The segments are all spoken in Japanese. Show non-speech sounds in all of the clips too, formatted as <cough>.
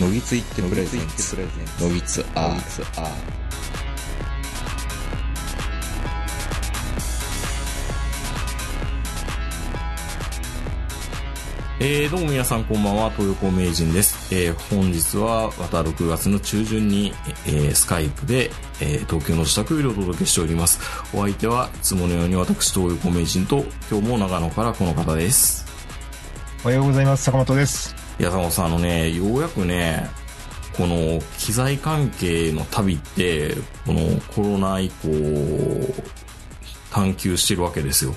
のぎついってプレゼンツのぎつアーえー、どうも皆さんこんばんは、東横名人です。えー、本日はまた6月の中旬に、えー、スカイプで、えー、東京の自宅よりお届けしております。お相手はいつものように私、東横名人と、今日も長野からこの方です。おはようございます。坂本です。いや、坂本さん、あのね、ようやくね、この機材関係の旅って、このコロナ以降、探求してるわけですよ。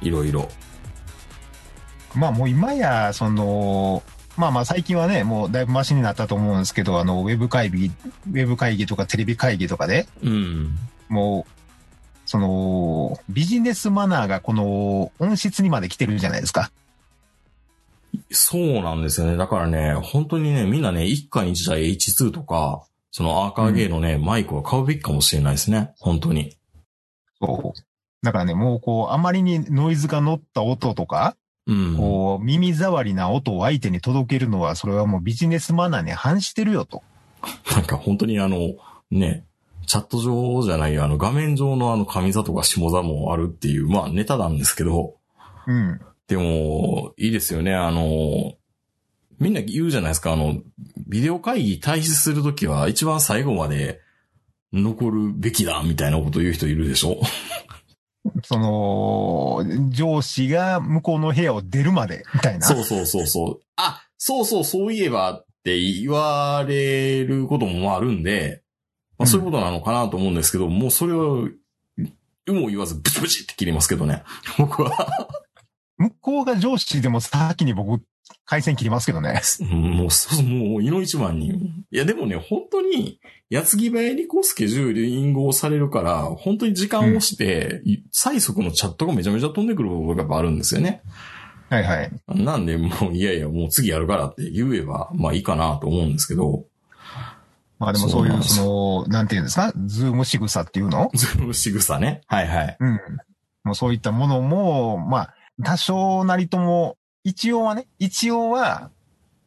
いろいろ。まあもう今や、その、まあまあ最近はね、もうだいぶマシになったと思うんですけど、あの、ウェブ会議、ウェブ会議とかテレビ会議とかで、うん。もう、その、ビジネスマナーがこの音質にまで来てるじゃないですか。そうなんですよね。だからね、本当にね、みんなね、一家に一台 H2 とか、そのアーカーゲーのね、マイクは買うべきかもしれないですね。本当に。そう。だからね、もうこう、あまりにノイズが乗った音とか、うん。こう、耳障りな音を相手に届けるのは、それはもうビジネスマナーに反してるよと。なんか本当にあの、ね、チャット上じゃないよ、あの画面上のあの上座とか下座もあるっていう、まあネタなんですけど、うん。でも、いいですよね、あの、みんな言うじゃないですか、あの、ビデオ会議退出するときは一番最後まで残るべきだ、みたいなこと言う人いるでしょ？<laughs> その、上司が向こうの部屋を出るまで、みたいな。そうそうそうそう。あ、そうそう、そういえばって言われることもあるんで、まあ、そういうことなのかなと思うんですけど、もうそれを、有無を言わずブチブチって切りますけどね。僕は。向こうが上司でも先に僕、回線切りますけどね。もう、そう、もう、いの一番に。いや、でもね、本当に、矢継ぎ早にこうスケジューリングをされるから、本当に時間をして、最速のチャットがめちゃめちゃ飛んでくる部分がやっぱあるんですよね。はいはい。なんで、もう、いやいや、もう次やるからって言えば、まあいいかなと思うんですけど、まあでもそういう、その、なんていうんですか、 Zoom 仕草っていうの？ Zoom 仕草ね。はいはい。うん。もうそういったものも、まあ、多少なりとも、一応はね、一応は、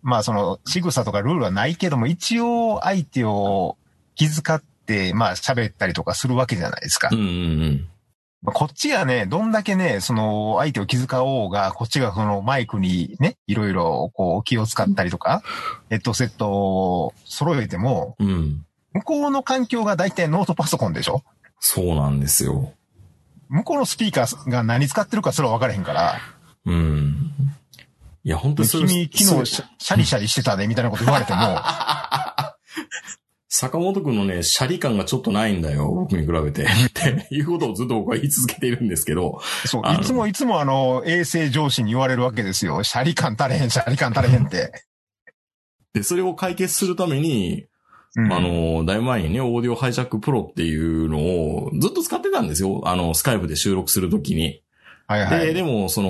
まあその、仕草とかルールはないけども、一応相手を気遣って、まあ喋ったりとかするわけじゃないですか。うんうんうん。まあこっちがね、どんだけね、その、相手を気遣おうが、こっちがそのマイクにね、いろいろこう気を使ったりとか、ヘッドセットを揃えても、うん。向こうの環境が大体ノートパソコンでしょ？そうなんですよ。向こうのスピーカーが何使ってるかすら分からへんから、うん。いや、本当にそれ君昨日シャリシャリしてたね、みたいなこと言われても、<laughs> 坂本くんのね、シャリ感がちょっとないんだよ、僕に比べて。<laughs> っていうことをずっと僕は言い続けているんですけど、そういつもいつもあの、衛生上司に言われるわけですよ。シャリ感足れへん、シャリ感足れへんって。<laughs> で、それを解決するために、うんあ、の、だいぶ前にね、 Audio Hijack Pro っていうのをずっと使ってたんですよ。あの、 Skype で収録するときに。で、はいはい。でも、その、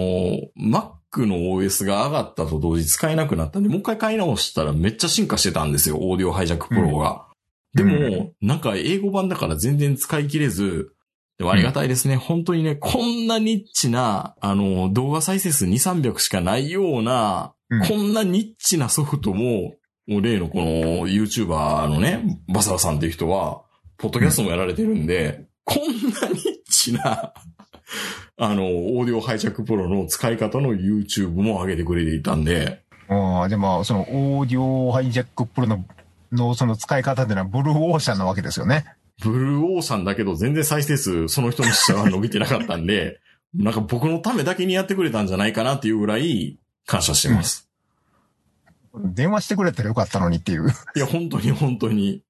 Mac の OS が上がったと同時使えなくなったんで、もう一回買い直したらめっちゃ進化してたんですよ、 Audio Hijack Pro が。でも、うんなんか英語版だから全然使い切れず、でもありがたいですね。本当にね、こんなニッチな、あの、動画再生数2、300しかないような、うんこんなニッチなソフトも、もう例のこの YouTuber のね、バサラさんっていう人は、ポッドキャストもやられてるんで、こんなニッチな、あの、 Audio Hijack Pro の使い方の YouTube も上げてくれていたんで、うんでも、その、 Audio Hijack Pro の、のその使い方っていうのはブルーオーシャンなわけですよね。ブルーオーシャンだけど全然再生数その人の下は伸びてなかったんで、なんか僕のためだけにやってくれたんじゃないかなっていうぐらい感謝してます。電話してくれたらよかったのにっていう。いや、本当に本当に。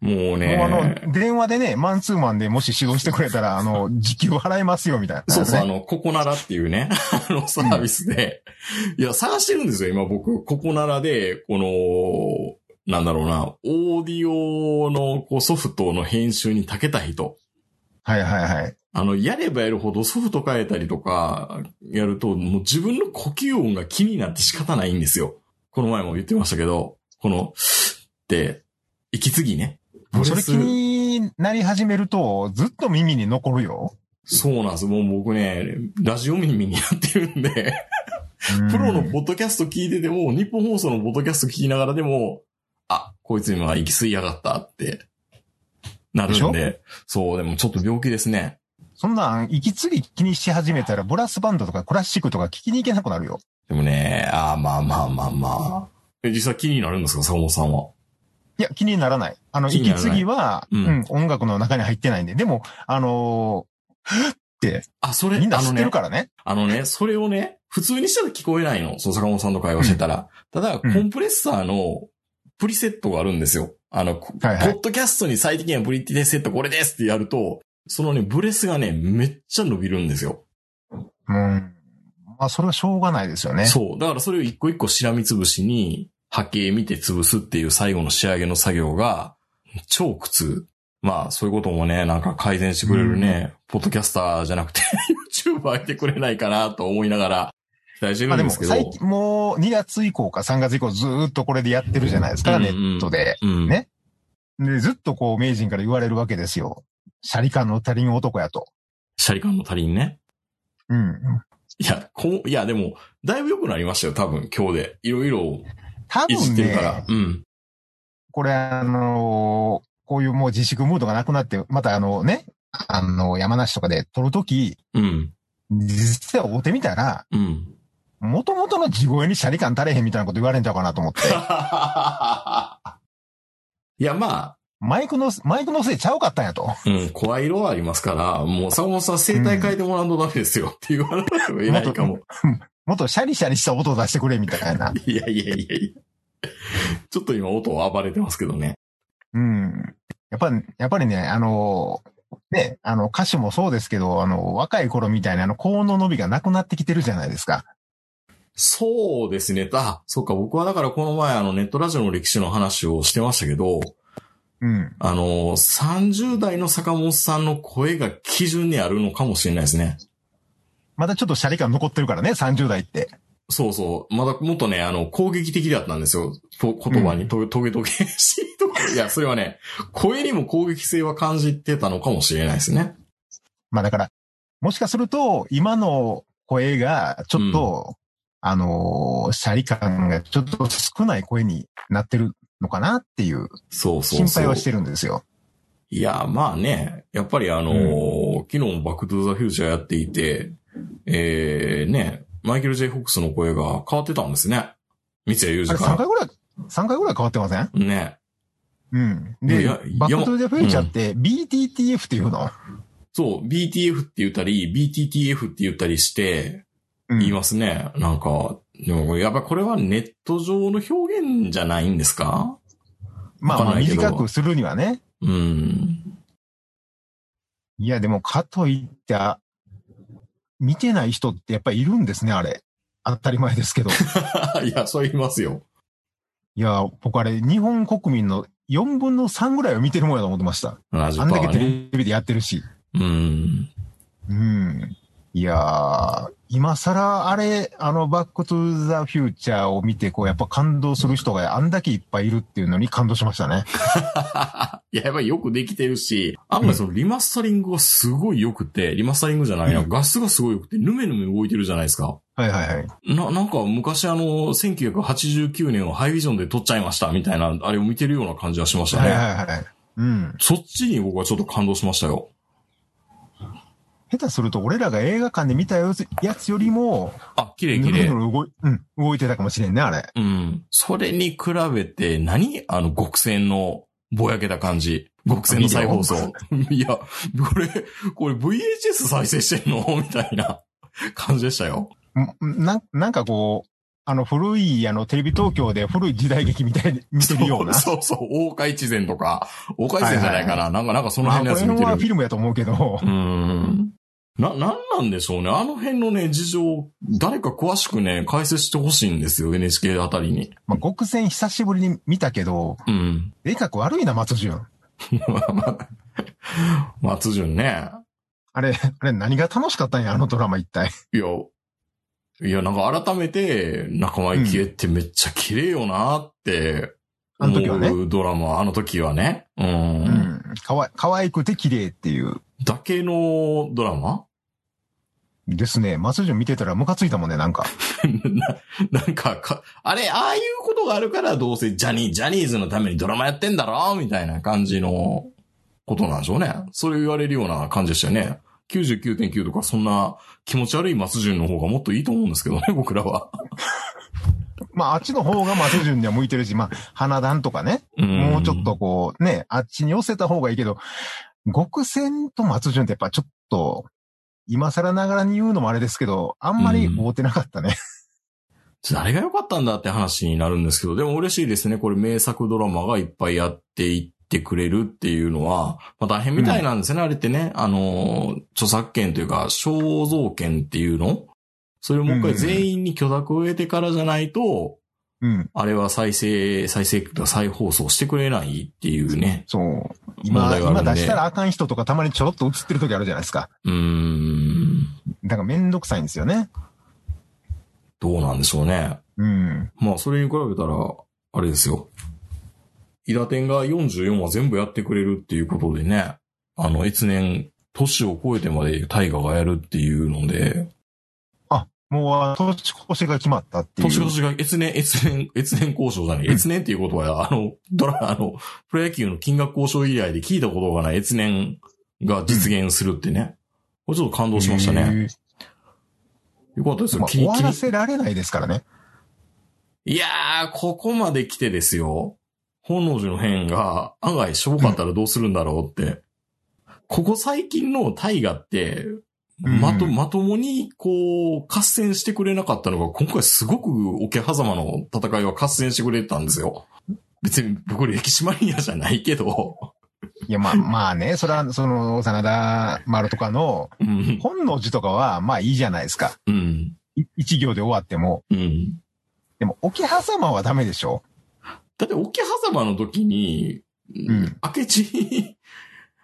もうもうあね。の、電話でね、マンツーマンでもし指導してくれたら、あの、時給払いますよ、みたいな、そうそう、あね。の、ココナラっていうね、<laughs> あのサービスで、いや、探してるんですよ、今僕。ココナラで、この、なんだろうな、オーディオのこうソフトの編集に長けた人。はいはいはい。あの、やればやるほどソフト変えたりとか、やると、もう自分の呼吸音が気になって仕方ないんですよ。この前も言ってましたけど、この、って、息継ぎね。それ気になり始めると、ずっと耳に残るよ。そうなんです。もう僕ね、ラジオ耳になってるんで、プロのポッドキャスト聞いてても、日本放送のポッドキャスト聞きながらでも、あ、こいつ今行き過ぎやがったって、なるんでで、そう、でもちょっと病気ですね。そんなん、息継ぎ気にし始めたら、ブラスバンドとかクラシックとか聞きに行けなくなるよ。でもね、あーまあまあまあまあ。え、実際気になるんですか、坂本さんは。いや、気にならない。あの、息継ぎは、ううんん、音楽の中に入ってないんで。でも、あのーって、あ、それ、みんな知ってあのねるからね。あのね、それをね、普通にしたら聞こえないの。そう、坂本さんと会話してたら。ただ、コうんンプレッサーのプリセットがあるんですよ。あの、こはいはいポッドキャストに最適なプリセットこれですってやると、そのね、ブレスがね、めっちゃ伸びるんですよ。うん。まあ、それはしょうがないですよね。そう。だからそれを一個一個しらみつぶしに、波形見て潰すっていう最後の仕上げの作業が、超苦痛。まあ、そういうこともね、なんか改善してくれるね、ポッドキャスターじゃなくて、<laughs> YouTuber いてくれないかなと思いながら、期待してまあでも、るんですけど。最近、もう2月以降か3月以降ずーっとこれでやってるじゃないですか、うんネットで。うん。ねで、ずっとこう、名人から言われるわけですよ。シャリ感の足りん男やと。シャリ感の足りんね。うん。いや、こう、いや、でも、だいぶ良くなりましたよ、多分、今日で。いろいろ多分てるから。ね、うん。これあのーこういうもう自粛ムードがなくなって、またあのね、あの、山梨とかで撮るとき、うん。実は会うてみたら、うん。元々の地声にシャリ感足れへんみたいなこと言われんちゃうかなと思って。<laughs> いや、まあ、マイクの、マイクのせいちゃうかったんやと。うん、声色はありますから、もう坂本さん声帯変えてもらうとダメですよって言われたら言えないかも。もっとシャリシャリした音を出してくれみたいな。いやいやいやいや。ちょっと今音暴れてますけどね。うん。やっぱり、やっぱりね、あのーね、あの、歌手もそうですけど、あの、若い頃みたいなあの、高音の伸びがなくなってきてるじゃないですか。そうですね。あ、そうか。僕はだからこの前あのネットラジオの歴史の話をしてましたけど、うん。あの、30代の坂本さんの声が基準にあるのかもしれないですね。まだちょっとシャリ感残ってるからね、30代って。そうそう。まだもっとね、あの、攻撃的だったんですよ。と言葉に、と、トゲトゲしいとか。<laughs> いや、それはね、声にも攻撃性は感じてたのかもしれないですね。まあだから、もしかすると、今の声が、ちょっと、あのーシャリ感がちょっと少ない声になってるのかなっていうそうそう。心配はしてるんですよ。いや、まあね、やっぱりあのー昨日もバックトゥザフューチャーやっていて、えー、ね、マイケル・ジェイ・フォックスの声が変わってたんですね。三谷裕3二か回ぐらい、3回ぐらい変わってません？ら。ね。うん。でバックトゥザフューチャーいって BTTF っていうの？そう、BTF って言ったり、BTTF って言ったりして、うん言いますね。なんか、でもやっぱこれはネット上の表現じゃないんですか？まあまあ短くするにはね。うん。いや、でもかといって、あ見てない人ってやっぱりいるんですね、あれ。当たり前ですけど。<laughs> いや、そう言いますよ。いや、僕あれ、日本国民の4分の3ぐらいは見てるもんやと思ってました。70%あんだけテ。レビでやってるし。うん。うん。いやー、今更あれ、あの、バックトゥザフューチャーを見て、こう、やっぱ感動する人があんだけいっぱいいるっていうのに感動しましたね。<laughs> いや、やっぱりよくできてるし、あんまりそのリマスタリングがすごい良くて、リマスタリングじゃないな、うん画質がすごい良くて、ヌメヌメ動いてるじゃないですか。はいはいはい。な、なんか昔あの、1989年をハイビジョンで撮っちゃいましたみたいな、あれを見てるような感じはしましたはいね。はいはい。うん。そっちに僕はちょっと感動しましたよ。下手すると俺らが映画館で見たやつやつよりも、あ、綺麗ぬ綺麗。動い、うん、動いてたかもしれんね、あれ。うん。それに比べて何、あの、極戦のぼやけた感じ。極戦の再放送。<laughs> いや、これ、これ VHS 再生してんの？<laughs> みたいな感じでしたよ。んななんかこう、あの古い、あの、テレビ東京で古い時代劇みたいに見てるような。そうそう大海一前とか、大海一前じゃないかな。なんか、なんかそのまあ、これ辺のやつ見てる。はフィルムやと思うけどう、ーん。な、なんなんでしょうね。あの辺のね、事情、誰か詳しくね、解説してほしいんですよ、NHK あたりに。まあ、極戦久しぶりに見たけど、うん。絵描く悪いな、松潤。<laughs> 松潤ね。あれ、あれ何が楽しかったんや、あのドラマ一体。いや、いや、なんか改めて、仲間由紀恵ってめっちゃ綺麗よなって、あの時はね思うドラマ、あの時はね。うん。うん。かわ、可愛くて綺麗っていう。だけのドラマですね。松潤見てたらムカついたもんね、なんか。<laughs> ななんかか、あれ、ああいうことがあるからどうせジャニー、ジャニーズのためにドラマやってんだろみたいな感じのことなんでしょうね。それ言われるような感じでしたよね。99.9とかそんな気持ち悪い松潤の方がもっといいと思うんですけどね、<laughs> 僕らは。<laughs> まあ、あっちの方が松潤には向いてるし、まあ、花壇とかね。うんもうちょっとこう、ね、あっちに寄せた方がいいけど、極戦と松潤ってやっぱちょっと、今更ながらに言うのもあれですけど、あんまり合うてなかったね。<laughs> 誰が良かったんだって話になるんですけど、でも嬉しいですね。これ名作ドラマがいっぱいやっていってくれるっていうのは、まあ大変みたいなんですね、あれってね。あの、著作権というか、肖像権っていうの？それをもう一回全員に許諾を得てからじゃないと、うん。あれは再生、再生再放送してくれないっていうね。そう。問今、今出したらあかん人とかたまにちょろっと映ってる時あるじゃないですか。うーん。だからめんどくさいんですよね。どうなんでしょうね。うん。まあ、それに比べたら、あれですよ。イダテンが44話全部やってくれるっていうことでね、あの、越年、年を超えてまで大河がやるっていうので、もう、あ年越しが決まったっていう。年越しが越年、越年、越年交渉じゃない、うん越年っていうことは、あの、ドラ、あの、プロ野球の金額交渉以来で聞いたことがない越年が実現するってね。これちょっと感動しましたね。よかったですよ。まあ、終わらせられないですからね。いやー、ここまで来てですよ。本能寺の変が案外しょぼかったらどうするんだろうって。ここ最近の大河って、うんまと、まともに、こう、合戦してくれなかったのが、今回すごく桶狭間の戦いは合戦してくれたんですよ。別に、僕歴史マニアじゃないけど、いや、まあ、まあね、それは、その、真田丸とかの、うん、本能寺とかは、まあいいじゃないですか。うん、い一行で終わっても。うん。でも、桶狭間はダメでしょ？だって、桶狭間の時に、ん明智、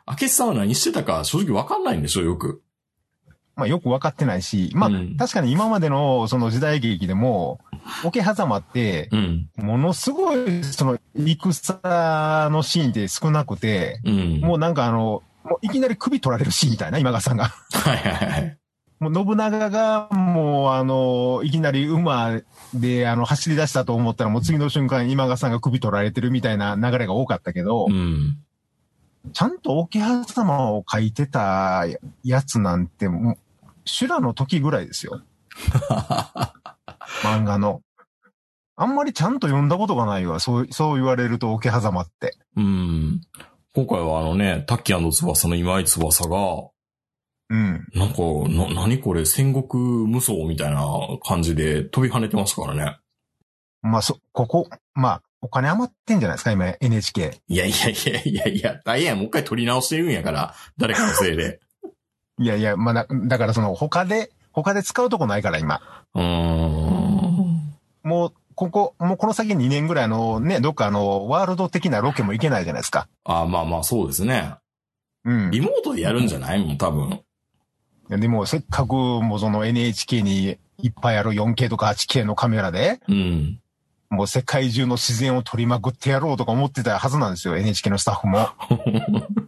明智さんは何してたか正直わかんないんでしょ、よく。まあよくわかってないし、まあ、うん確かに今までのその時代劇でも、桶狭間って、うん、ものすごい、その、戦のシーンって少なくて、うん。もうなんかあの、もういきなり首取られるシーンみたいな、今川さんが。はいはいはい。もう信長がもうあの、いきなり馬であの走り出したと思ったらもう次の瞬間今川さんが首取られてるみたいな流れが多かったけど、うん。ちゃんと桶狭間を書いてたやつなんてもう、修羅の時ぐらいですよ。<laughs> 漫画の。あんまりちゃんと読んだことがないわ。そう、そう言われると桶狭間って。うん。今回はあのね、タッキー翼の今井翼が、うん。なんか、な、何これ、戦国無双みたいな感じで飛び跳ねてますからね。まあ、そ、ここ、まあ、お金余ってんじゃないですか、今 NHK。いやいやいやいやいや、大変もう一回取り直してるんやから、誰かのせいで。<laughs> いやいや、まあだ、だからその他で、他で使うとこないから今。うーん。もう、ここ、もうこの先2年ぐらいあのね、どっかあの、ワールド的なロケも行けないじゃないですか。あまあまあ、そうですね。うん。リモートでやるんじゃないもん、多分。いやでも、せっかくもうその NHK にいっぱいある 4K とか 8K のカメラで、うん。もう世界中の自然を撮りまくってやろうとか思ってたはずなんですよ、NHK のスタッフも。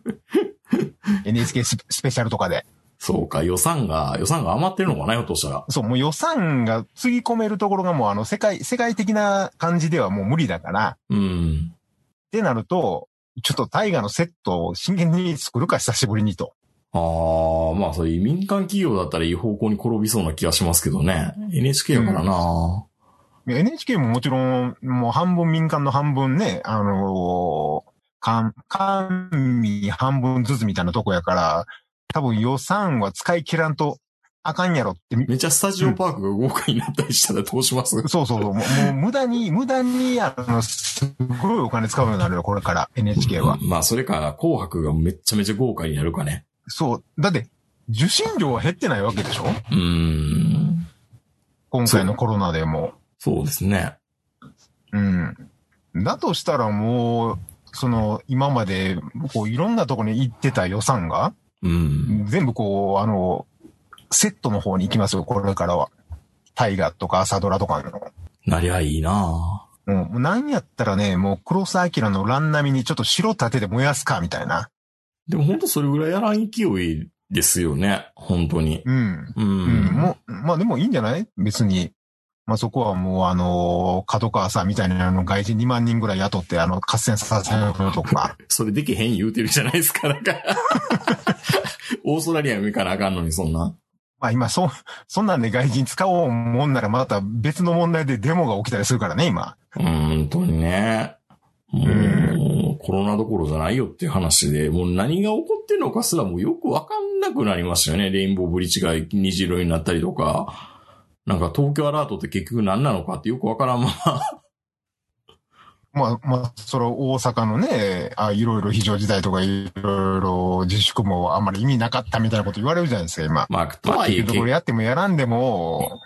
<laughs> NHK スペシャルとかで。そうか、予算が、予算が余ってるのかな、ひょっとしたら。そう、もう予算がつぎ込めるところがもうあの世界、世界的な感じではもう無理だから、うん。ってなると、ちょっと大河のセットを真剣に作るか久しぶりにと。ああ、まあそういう民間企業だったらいい方向に転びそうな気がしますけどね。NHK やからな、NHK ももちろん、もう半分民間の半分ね、あのー、官、官民半分ずつみたいなとこやから、多分予算は使い切らんとあかんやろって、めっちゃスタジオパークが豪華になったりしたらどうします、そうそうそう、もうもう無駄に、無駄に、あの、すごいお金使うようになるよ、これから NHK は。まあそれか、紅白がめっちゃめちゃ豪華になるかね。そう。だって、受信料は減ってないわけでしょ？うーん。今回のコロナでも。そうですね。うん。だとしたらもう、その、今まで、こう、いろんなとこに行ってた予算が、うん。全部こう、あの、セットの方に行きますよ、これからは。大河とか朝ドラとかの。なりゃいいなうん、もうなんやったらね、もう黒澤明の乱並みにちょっと城立てて燃やすか、みたいな。でもほんとそれぐらいやらん勢いですよね。本当に。うん。ううん。ん。もう、まあでもいいんじゃない？別に。まあそこはもうあの、角川さんみたいなあの外人2万人ぐらい雇ってあの、合戦させるとか。<laughs> それできへん言うてるじゃないですか、なんか。<laughs> オーストラリアに行かなあかんのに、そんな。まあ今そ、そんなんで外人使おうもんならまた別の問題でデモが起きたりするからね、今。本当にね。もう、コロナどころじゃないよっていう話で、もう何が起こってるのかすらもうよくわかんなくなりましたよね。レインボーブリッジが虹色になったりとか。なんか東京アラートって結局何なのかってよくわからんまま。まあ、まあ、それ大阪のね、あいろいろ非常事態とかいろいろ自粛もあんまり意味なかったみたいなこと言われるじゃないですか、今。まあ、とまあ、はいえ、結局これやってもやらんでも、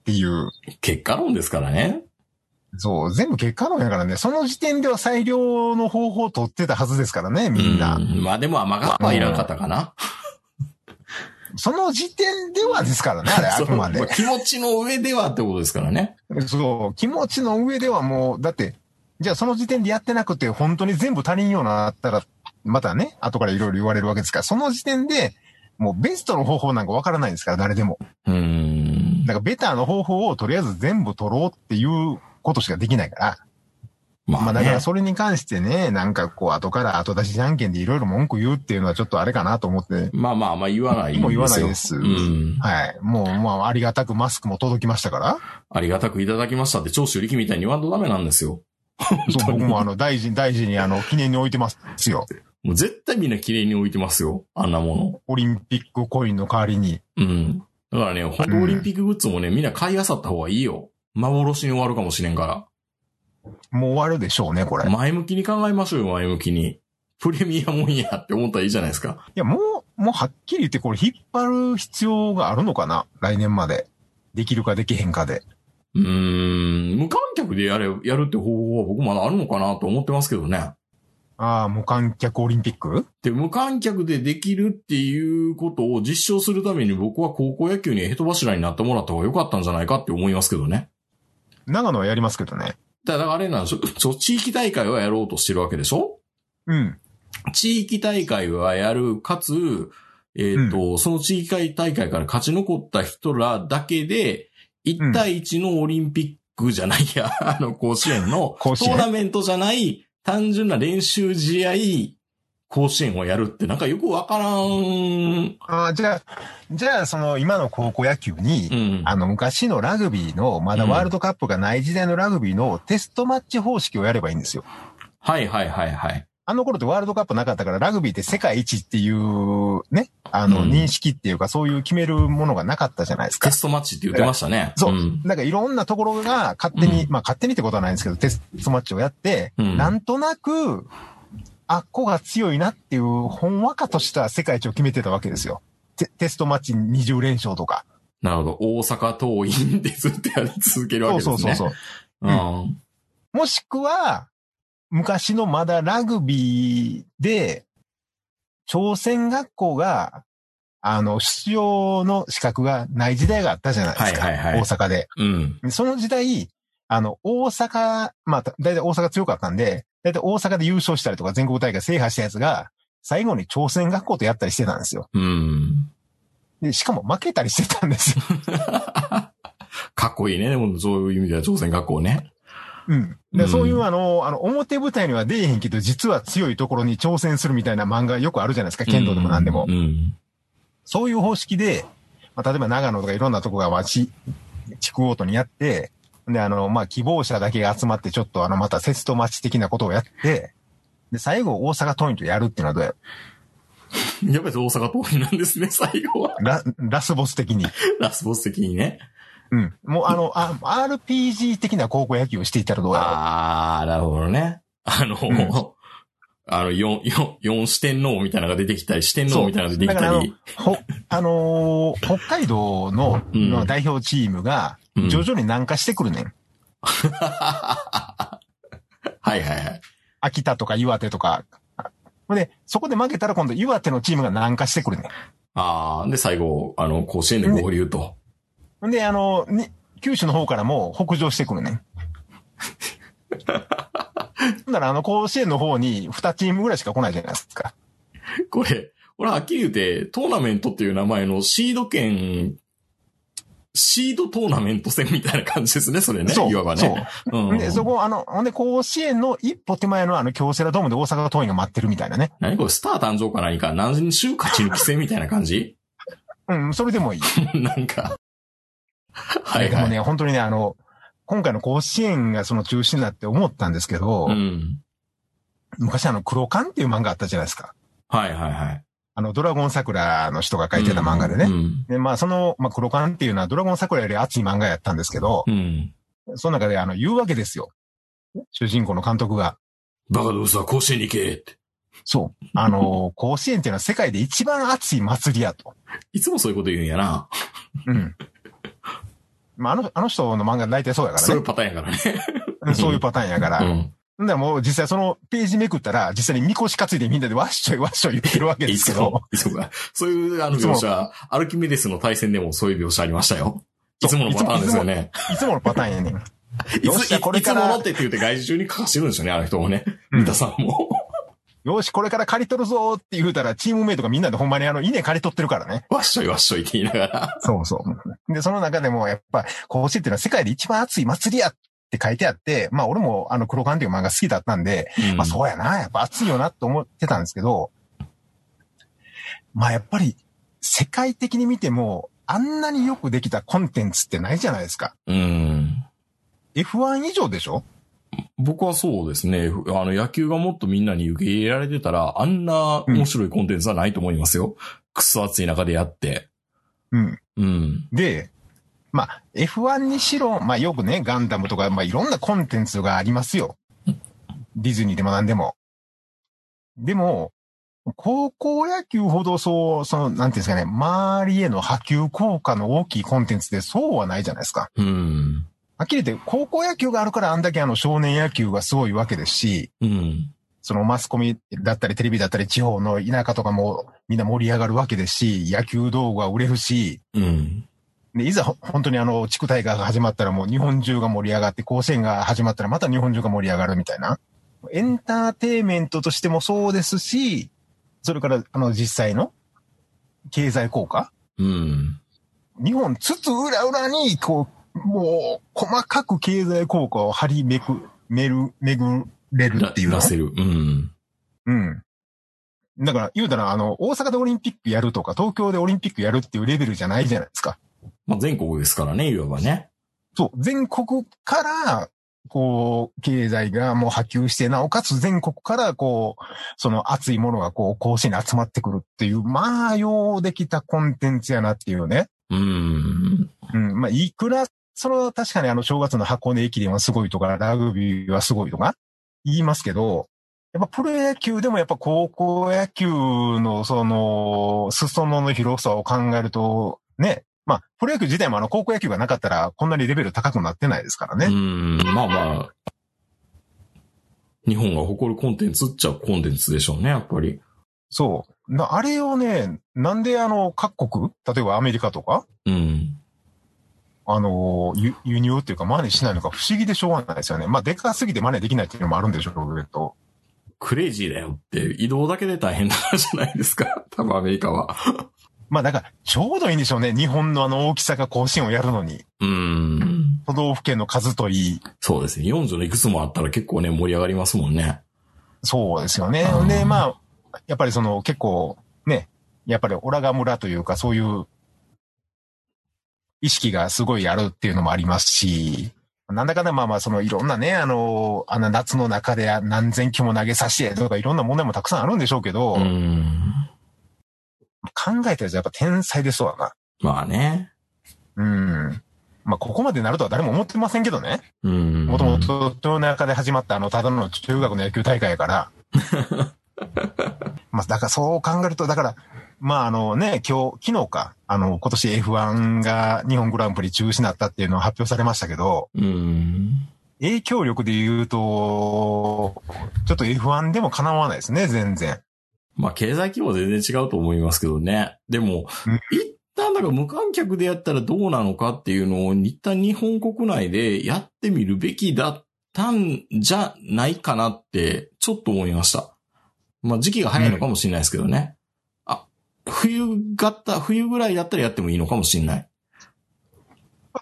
っていう。結果論ですからね。そう、全部結果論やからね。その時点では最良の方法を取ってたはずですからね、みんな。うんまあでも甘がっぱはいらんかったかな。その時点ではですからね、あれ、<laughs> あくまでまあ。気持ちの上ではってことですからね。そう、気持ちの上ではもう、だって、じゃあその時点でやってなくて、本当に全部足りんようになったら、またね、後からいろいろ言われるわけですから、その時点で、もうベストの方法なんかわからないんですから、誰でも。うん。だからベターの方法をとりあえず全部取ろうっていうことしかできないから。ままあだからそれに関してね、なんかこう後から後出しじゃんけんでいろいろ文句言うっていうのはちょっとあれかなと思って。まあまあまあ言わないもう言わないですうん。はい。もうまあありがたくマスクも届きましたから。ありがたくいただきましたって、長州力みたいに言わんとダメなんですよ。<laughs> そう、僕もあの大事に大事にあの記念に置いてますよ。もう絶対みんな綺麗に置いてますよ。あんなもオリンピックコインの代わりに。の。うん。だからね、本当オリンピックグッズもね、みんな買い漁った方がいいよ。幻に終わるかもしれんかもう終わるでしょうね、これ。前向きに考えましょうよ、前向きに。プレミアもんやって思ったらいいじゃないですか。や、もう、もうはっきり言ってこれ引っ張る必要があるのかな？来年まで。できるかできへんかで。うーん、無観客でやれ、やるって方法は僕まだあるのかなと思ってますけどね。ああ、無観客オリンピック？で、無観客でできるっていうことを実証するために僕は高校野球にヘト柱になってもらった方が良かったんじゃないかって思いますけどね。長野はやりますけどね。だからあれなんでしょ、そう、地域大会はやろうとしてるわけでしょ？うん。地域大会はやる、かつ、えっ、と、その地域大会から勝ち残った人らだけで、1対1のオリンピックじゃないや、あの、甲子園の、トーナメントじゃない、単純な練習試合、甲子園をやるってなんかよくわからん。ああ、じゃあ、じゃあ、その、今の高校野球に、うん。あの、昔のラグビーの、まだワールドカップがない時代のラグビーのテストマッチ方式をやればいいんですよ。はいはいはいはい。あの頃ってワールドカップなかったから、ラグビーって世界一っていう、ね、あの、うん認識っていうか、そういう決めるものがなかったじゃないですかテ。ストマッチって言ってましたね。そう。んなんかいろんなところが勝手に、うんまあ勝手にってことはないんですけど、テストマッチをやって、うんなんとなく、あっこが強いなっていう、ほんわかとした世界一を決めてたわけですよ。テテストマッチ20連勝とか。なるほど。大阪桐蔭でずっとやり続けるわそうけですね。そうそうそう。うん。もしくは、昔のまだラグビーで、朝鮮学校が、あの、出場の資格がない時代があったじゃないですか。はいはいはい大阪で。うん。その時代、あの、大阪、まあ、だいたい大阪強かったんで、だいたい大阪で優勝したりとか全国大会制覇したやつが、最後に朝鮮学校とやったりしてたんですよ。うん。で、しかも負けたりしてたんですよ。<laughs> かっこいいね。でもそういう意味では朝鮮学校ね。うん。で、うんそういうあの、あの、表舞台には出えへんけど、実は強いところに挑戦するみたいな漫画よくあるじゃないですか。剣道でも何でも。うん。そういう方式で、まあ、例えば長野とかいろんなとこが、まあ、ち、地区ごとにやって、で、あの、まあ、希望者だけが集まって、ちょっとあの、またテストマッチ的なことをやって、で、最後、大阪桐蔭とやるっていうのはどうや？<laughs> やっぱり大阪桐蔭なんですね、<laughs> 最後は。ラ、ラスボス的に。ラスボス的にね。うん。もうあの、あ、RPG 的な高校野球をしていったらどうやろう？あー、なるほどね。あの、んあの、四、四、四四天王みたいなのが出てきたり、四天王みたいなのが出てきだからあのたり。ほ、あのー北海道の、うんの代表チームが、うん徐々に南下してくるねん。<laughs> はいはいはい。秋田とか岩手とか。で、そこで負けたら今度岩手のチームが南下してくるねん。あー、で、最後、あの、甲子園で合流と。ほんで、あの、に、九州の方からも北上してくるねん。<laughs> ほんなら、あの、甲子園の方に2チームぐらいしか来ないじゃないですか。これ、俺ははっきり言って、トーナメントっていう名前のシード権、シードトーナメント戦みたいな感じですね、それね。そう。いわばね。そうう。ん。で、そこ、あの、ほんで、甲子園の一歩手前のあの、京セラドームで大阪桐蔭が待ってるみたいなね。何これ、スター誕生か何か、何週勝ち抜き戦みたいな感じ？うん、それでもいい。<laughs> なんか。はいはい。でもね、本当にね、あの、今回の甲子園がその中止になって思ったんですけど、うん。昔あの、黒缶っていう漫画あったじゃないですか。はいはいはい。あの、ドラゴン桜の人が書いてた漫画でね。うん。で、まあ、その、まあ、黒缶っていうのはドラゴン桜より熱い漫画やったんですけど、うん。その中であの、言うわけですよ。主人公の監督が。バカどうさ、甲子園に行けって。そう。あの、甲子園っていうのは世界で一番熱い祭りやと。いつもそういうこと言うんやな。うん。まあ、あの、あの人の漫画大体そうやからね。そういうパターンやからね。そういうパターンやから。うん。んだらもう実際そのページめくったら、実際にみこし担いでみんなでわっしょいわっしょい言ってるわけですけど。いつもか。そういうあの描写、アルキメデスの対戦でもそういう描写ありましたよ。いつものパターンですよね。いつものパターンやねん。いつ、いこれからいつものって言って外事中に書かしてるんですよね、あの人もね。うん三田さんも。よし、これから借り取るぞーって言うたら、チームメイトがみんなでほんまにあの、稲借り取ってるからね。わっしょいわっしょいって言いながら。そうそう。で、その中でも、やっぱ、甲子園っていうのは世界で一番熱い祭りやって書いてあって、まあ俺もあの、黒缶っていう漫画好きだったんで、まあそうやな、やっぱ熱いよなって思ってたんですけど、まあやっぱり、世界的に見ても、あんなによくできたコンテンツってないじゃないですか。うん。F1 以上でしょ？僕はそうですね。ふあの、野球がもっとみんなに受け入れられてたら、あんな面白いコンテンツはないと思いますよ。くっそ暑い中でやって。うん。うん。で、まあ、F1 にしろ、まあよくね、ガンダムとか、まあいろんなコンテンツがありますよ。ディズニーでも何でも。でも、高校野球ほどそう、その、なんていうんですかね、周りへの波及効果の大きいコンテンツでそうはないじゃないですか。うん。はっきり言って、高校野球があるからあんだけあの少年野球がすごいわけですし、うん。そのマスコミだったりテレビだったり地方の田舎とかもみんな盛り上がるわけですし、野球道具は売れるし、うん。で、いざほ本当にあの、地区大会が始まったらもう日本中が盛り上がって、甲子園が始まったらまた日本中が盛り上がるみたいな。エンターテイメントとしてもそうですし、それからあの実際の経済効果うん。日本つつ裏裏に、こう、もう、細かく経済効果を張りめく、める、めぐれるだっていうの出せる。うん。うん。だから、言うたら、あの、大阪でオリンピックやるとか、東京でオリンピックやるっていうレベルじゃないじゃないですか。まあ、全国ですからね、いわばね。そう、全国から、こう、経済がもう波及して、なおかつ全国から、こう、その熱いものがこう、甲子園に集まってくるっていう、まあ、ようできたコンテンツやなっていうね。うん。うん、まあ、いくら、その、確かにあの、正月の箱根駅伝はすごいとか、ラグビーはすごいとか、言いますけど、やっぱプロ野球でもやっぱ高校野球のその、裾野の広さを考えると、ね、まあ、プロ野球自体もあの、高校野球がなかったら、こんなにレベル高くなってないですからね。うん。まあまあ。日本が誇るコンテンツっちゃコンテンツでしょうね、やっぱり。そう。なあれをね、なんであの、各国、例えばアメリカとか、うん。あの、輸輸入っていうか真似しないのか不思議でしょうがないですよね。まあ、でかすぎて真似できないっていうのもあるんでしょうけど。クレイジーだよって、移動だけで大変なんじゃないですか。多分アメリカは。まあ、だから、ちょうどいいんでしょうね。日本のあの大きさが甲子園をやるのに。うん。都道府県の数といい。そうですね。40のいくつもあったら結構ね、盛り上がりますもんね。そうですよねう。んで、まあ、やっぱりその結構、ね、やっぱりオラが村というかそういう意識がすごいあるっていうのもありますし、なんだかんだまあまあそのいろんなね、あの、あの夏の中で何千球も投げさせてとかいろんな問題もたくさんあるんでしょうけど、うん。考えたやつやっぱ天才ですわな。まあね。うん。まあここまでなるとは誰も思ってませんけどね。うん。もともと豊中で始まったあの、ただの中学の野球大会やから。<laughs> まあ、だからそう考えると、だから、まああのね、今日、昨日か、あの、今年 F1 が日本グランプリ中止になったっていうのを発表されましたけど、うん。影響力で言うと、ちょっと F1 でも叶わないですね、全然。まあ、経済規模は全然違うと思いますけどね。でもうん、一旦だから無観客でやったらどうなのかっていうのを、一旦日本国内でやってみるべきだったんじゃないかなって、ちょっと思いました。まあ、時期が早いのかもしれないですけどね。あ、冬型、冬ぐらいだったらやってもいいのかもしんない。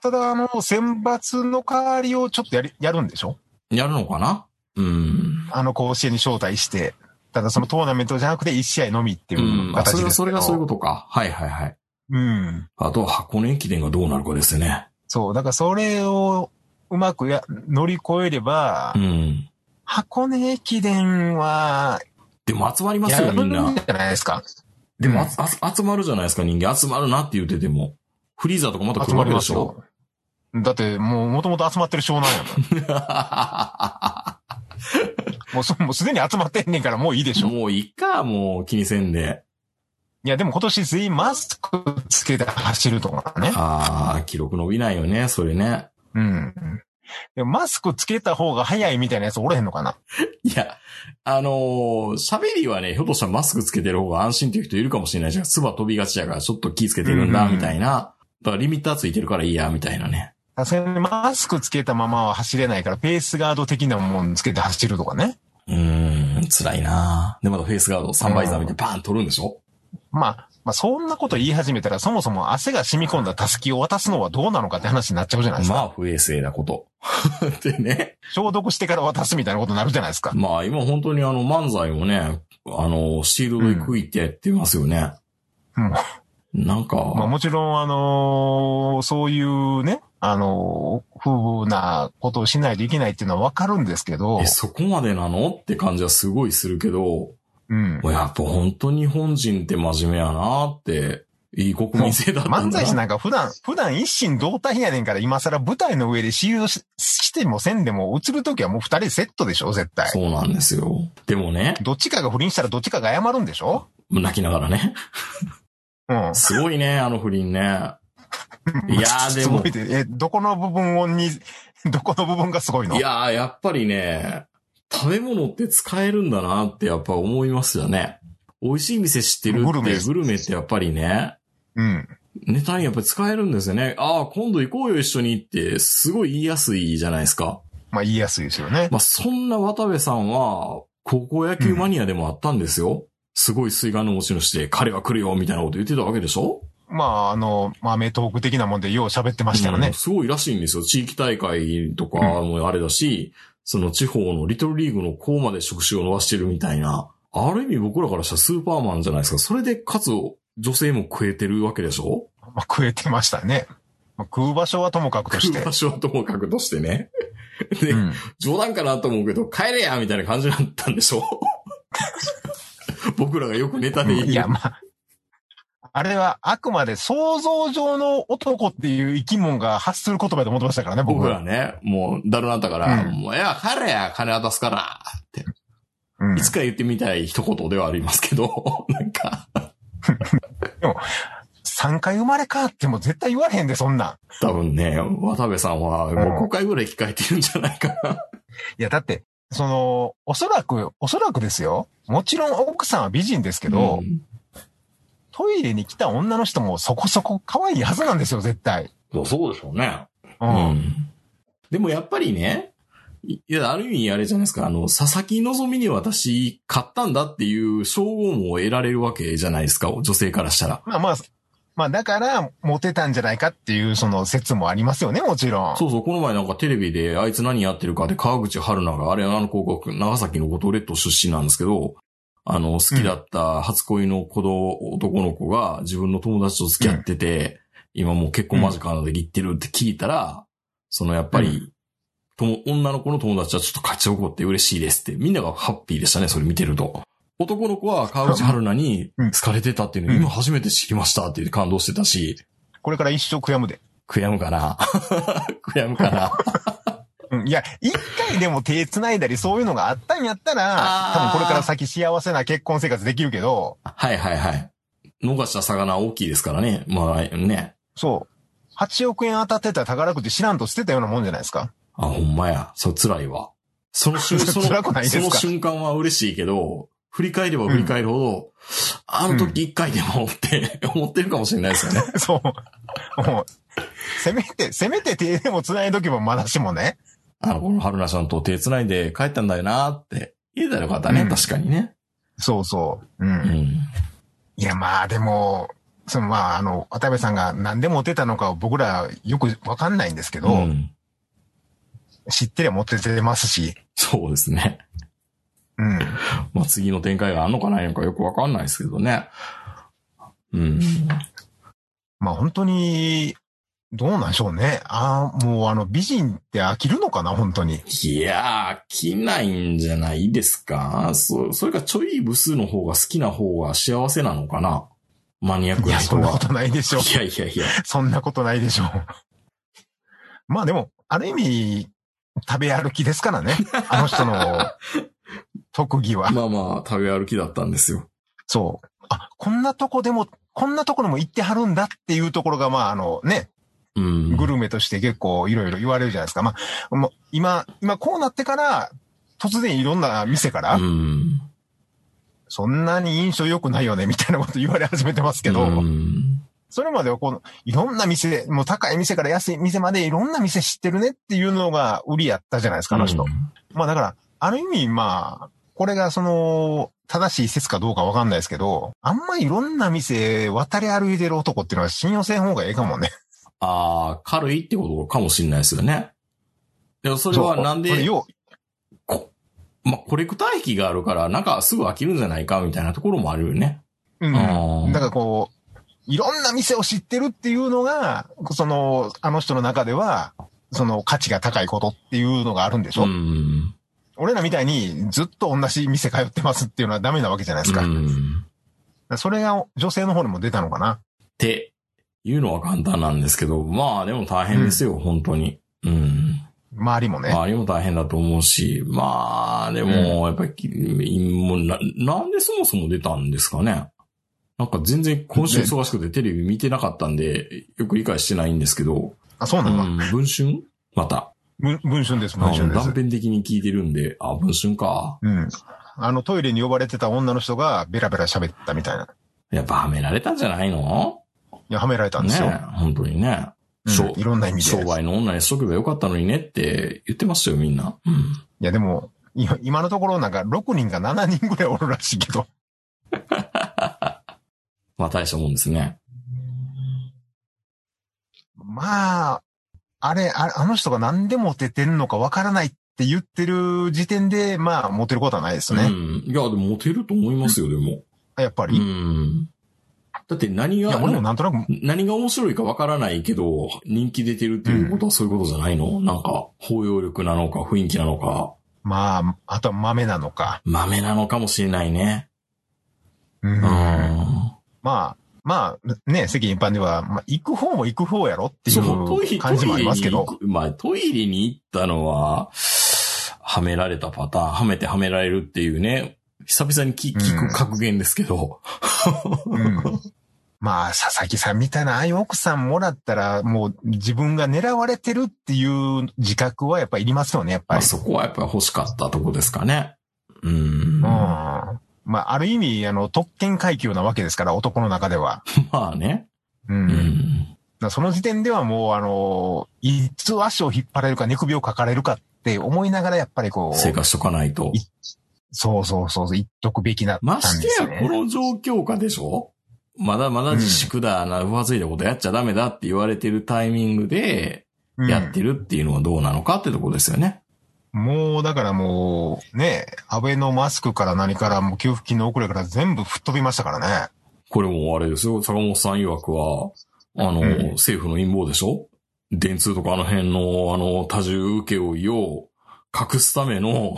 ただ、あの、選抜の代わりをちょっとやり、やるんでしょ？やるのかな？うん。あの甲子園に招待して。ただそのトーナメントじゃなくて1試合のみっていう形ですけど。それがそういうことか。はいはいはい。うん。あとは箱根駅伝がどうなるかですね。そう。だからそれをうまくや乗り越えれば、うん。箱根駅伝は、でも集まりますやよ、みんなじ。ゃないですか？でも、うん集まるじゃないですか、人間。集まるなって言ってても。フリーザーとかまた来集るわけまりますよでしょ。。だって、もう、もともと集まってる湘南やもん。<laughs> もうそ、<laughs> もうすでに集まってんねんからもういいでしょ。もういいか、もう気にせんで。いや、でも今年全員マスクつけて走るとかね。ああ、記録伸びないよね、それね。うん。でもマスクつけた方が早いみたいなやつおれへんのかな <laughs> いや、あのー喋りはね、ひょっとしたらマスクつけてる方が安心っていう人いるかもしれないじゃん。唾飛びがちやから、ちょっと気つけてるんだ、うんみたいな。だからリミッターついてるからいいや、みたいなね。さすがにマスクつけたままは走れないから、ペースガード的なもんつけて走るとかね。うーん、辛いなで、またフェイスガードサンバイザー見てバーン取るんでしょ？まあ、まあ、そんなこと言い始めたら、そもそも汗が染み込んだタスキを渡すのはどうなのかって話になっちゃうじゃないですか。まあ、不衛生なこと。<laughs> でね。消毒してから渡すみたいなことになるじゃないですか。まあ、今本当にあの、漫才もね、あの、シールドで食いってやってますよね。うんなんか、まあもちろん、あのーそういうね、あのー不遇なことをしないといけないっていうのはわかるんですけどえ、、そこまでなの？って感じはすごいするけど、うん。やっぱ本当日本人って真面目やなって、いい国民性だったんだ漫才師なんか普段、普段一心同体やねんから今更舞台の上で使用ししてもせんでも映るときはもう二人セットでしょ絶対。そうなんですよ。でもね、どっちかが不倫したらどっちかが謝るんでしょ？泣きながらね。うん。すごいね、あの不倫ね。<laughs> いやーでもすごいでえ、どこの部分をに、<laughs> どこの部分がすごいの？いやー、やっぱりね、食べ物って使えるんだなってやっぱ思いますよね。美味しい店知ってるって、グルメグルメってやっぱりね、うん。ネタにやっぱり使えるんですよね。ああ、今度行こうよ一緒にって、すごい言いやすいじゃないですか。まあ言いやすいですよね。まあ、そんな渡部さんは、高校野球マニアでもあったんですよ。すごい水眼の持ち主で、彼は来るよ、みたいなこと言ってたわけでしょ？まあ、あの、まあ、メトーク的なもんでよう喋ってましたよねうん。すごいらしいんですよ。地域大会とかもあれだし、その地方のリトルリーグの校まで職種を伸ばしてるみたいな。ある意味僕らからしたらスーパーマンじゃないですか。それでかつ女性も食えてるわけでしょ？まあ、食えてましたね。まあ、食う場所はともかくとして食う場。所はともかくとしてね。<laughs> で、うん。冗談かなと思うけど、帰れやみたいな感じだったんでしょ？<laughs> 僕らがよくネタで言う。いや、まあ、あれはあくまで想像上の男っていう生き物が発する言葉だと思ってましたからね、僕らね、もう、だるなったから、うんもう、いや、帰れや、金渡すから、って。うんいつか言ってみたい一言ではありますけど、<laughs> なんか、<laughs> 3回生まれ変わっても絶対言われへんで、そんなん。多分ね、渡部さんはもう5回ぐらい控えてるんじゃないかな。<laughs> いや、だって、その、おそらく、おそらくですよ。もちろん奥さんは美人ですけど、うんトイレに来た女の人もそこそこ可愛いはずなんですよ、絶対。そうそうでしょうね。う。うんん。でもやっぱりね、いいや、ある意味あれじゃないですか、あの、佐々木希に私、勝ったんだっていう称号も得られるわけじゃないですか、女性からしたら。まあまあ、まあだから、モテたんじゃないかっていうその説もありますよね、もちろん。そうそう、この前なんかテレビであいつ何やってるかで川口春奈が、あれあの高校、長崎の五島列島出身なんですけど、あの、好きだった初恋の子供、男の子が自分の友達と付き合ってて、今もう結婚間近なので行ってるって聞いたら、そのやっぱり、とも女の子の友達はちょっと勝ち起こって嬉しいですって、みんながハッピーでしたね、それ見てると。男の子は川口春奈にうん。好かれてたっていうの今初めて知りましたって言って感動してたし、これから一生悔やむで。悔やむかな <laughs> 悔やむかなうん。いや、一回でも手繋いだりそういうのがあったんやったら多分これから先幸せな結婚生活できるけど、はいはいはい。逃した魚大きいですからね。まあね。そう。8億円当たってたら宝くじ知らんと捨てたようなもんじゃないですか。あ、ほんまや。そう、辛いわ。その瞬、その、辛くないですか？その瞬間は嬉しいけど、振り返れば振り返るほど、あの時一回でもって <laughs> 思ってるかもしれないですよね。<laughs> そう。もう、せめて、せめて手でも繋いどけばまだしもね。あの、この春菜さんと手繋いで帰ったんだよなって言えたらよかったね。うん確かにね。そうそう。う。うんん。いや、まあでも、そのまあ、あの、渡辺さんが何でモテたのかを僕らよくわかんないんですけど、うん。知ってりゃモテてますし、そうですね。うん。まあ次の展開があるのかないのかよくわかんないですけどね。うん。まあ本当に、どうなんでしょうね。ああ、もうあの美人って飽きるのかな、本当に。いやー、飽きないんじゃないですかそ、それかちょい部数の方が好きな方が幸せなのかなマニアックいや、な人は。そんなことないでしょう。いやいやいや。そんなことないでしょう。まあでも、ある意味、食べ歩きですからね。あの人の特技は。まあまあ、食べ歩きだったんですよ。そう。あ、こんなとこでも、こんなところも行ってはるんだっていうところが、まああのね、うん。グルメとして結構いろいろ言われるじゃないですか。まあ、もう今、今こうなってから、突然いろんな店から、うん。そんなに印象良くないよね、みたいなこと言われ始めてますけど、うん。それまではこの、いろんな店、もう高い店から安い店までいろんな店知ってるねっていうのが売りやったじゃないですか、あの人。まあだから、ある意味まあ、これがその、正しい説かどうかわかんないですけど、あんまいろんな店渡り歩いてる男っていうのは信用せん方がええかもね。ああ、軽いってことかもしれないですよね。でもそれはなんで、こま、コレクター癖があるから、なんかすぐ飽きるんじゃないかみたいなところもあるよね。う、うん。だからこう、いろんな店を知ってるっていうのが、その、あの人の中では、その価値が高いことっていうのがあるんでしょ、うん。俺らみたいにずっと同じ店通ってますっていうのはダメなわけじゃないですか。うん。それが女性の方にも出たのかな。っていうのは簡単なんですけど、まあでも大変ですよ、本当に。うん。周りもね。周りも大変だと思うし、まあ、でも、やっぱり、もうな、なんでそもそも出たんですかね。なんか全然今週忙しくてテレビ見てなかったんで、よく理解してないんですけど、あ、そうなの、うん、文春？また。文文春です、あ文春ですの断。片的に聞いてるんで、あ、文春か。うん。あの、トイレに呼ばれてた女の人がベラベラ喋ったみたいな。やっぱはめられたんじゃないの？いや、はめられたんねですよ。本当にね。うんそういろんな意味で。商売の女にしとけばよかったのにねって言ってましたよ、みんな。うん。いや、でも、今今のところなんか6人か7人ぐらいおるらしいけど。<laughs> まあ大したもんですね。まあ、あれ、ああの人が何でモテてんのかわからないって言ってる時点で、まあ、モテることはないですね。うん。いや、でもモテると思いますよ、でも。うやっぱり。いん。だって何や、が、俺もなんとなく、何が面白いかわからないけど、人気出てるっていうことはそういうことじゃないの、なんか、包容力なのか、雰囲気なのか、まあ、あとは豆なのか。豆なのかもしれないね。うんうん。まあ、まあ、ね、世間一般では、まあ、行く方も行く方やろっていそう、感じもありますけどまあ、トイレに行ったのは、はめられたパターン、はめてはめられるっていうね、久々に聞聞く格言ですけど。うんまあ、佐々木さんみたいな、ああいう奥さんもらったら、もう自分が狙われてるっていう自覚はやっぱいりますよね、やっぱまあ、り。そこはやっぱり欲しかったとこですかね。うん。うん。ままあ、ある意味、あの、特権階級なわけですから、男の中では。<laughs> あね。うん。うん。らその時点ではもう、あの、いつ足を引っ張れるか、寝首をかかれるかって思いながら、やっぱりこう、生活しとかないと。いそうそうそう、言っとくべきだったんまですしてや。この状況下でしょ？まだまだ自粛だ、な、浮ついたことやっちゃダメだって言われてるタイミングで、うんやってるっていうのはどうなのかってとこですよね。もう、だからもう、ね、安倍のマスクから何から、もう給付金の遅れから全部吹っ飛びましたからね。これもあれですよ、坂本さん曰くは、あの、うん政府の陰謀でしょ？電通とかあの辺の、あの、多重請負を隠すための、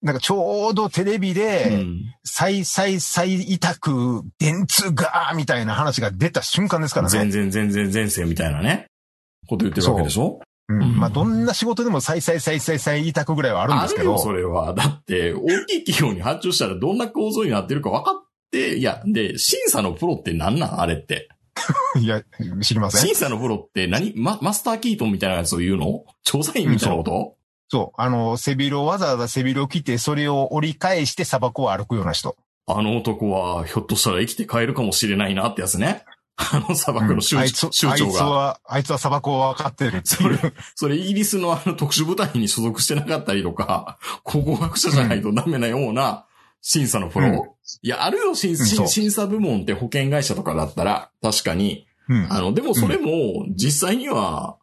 なんかちょうどテレビうで、ん再再再委託、電通がーみたいな話が出た瞬間ですから全ね。然全然前世みたいなね、こと言ってるわけでしょ？うん。まあ、どんな仕事でも再再再再再委託ぐらいはあるんですけど。よ、それは。だって、大きい企業に発注したらどんな構造になってるか分かって、いや、で、審査のプロって何なん？あれって。<laughs> いや、知りません審。査のプロって何？ママスターキートンみたいなやつを言うの？調査員みたいなこと、そう。あの、背広をわざわざ背広を着て、それを折り返して砂漠を歩くような人。あの男は、ひょっとしたら生きて帰るかもしれないなってやつね。<laughs> あの砂漠の州,、あいつ、あい州長が。つは、あいつは砂漠を分かってるってそれいう。、それイギリスのあの特殊部隊に所属してなかったりとか、<laughs> 考古学者じゃないとダメなような審査のプロ。うんいや、あるよ、審査部門って保険会社とかだったら、確かに。うん。あの、でもそれも、実際には、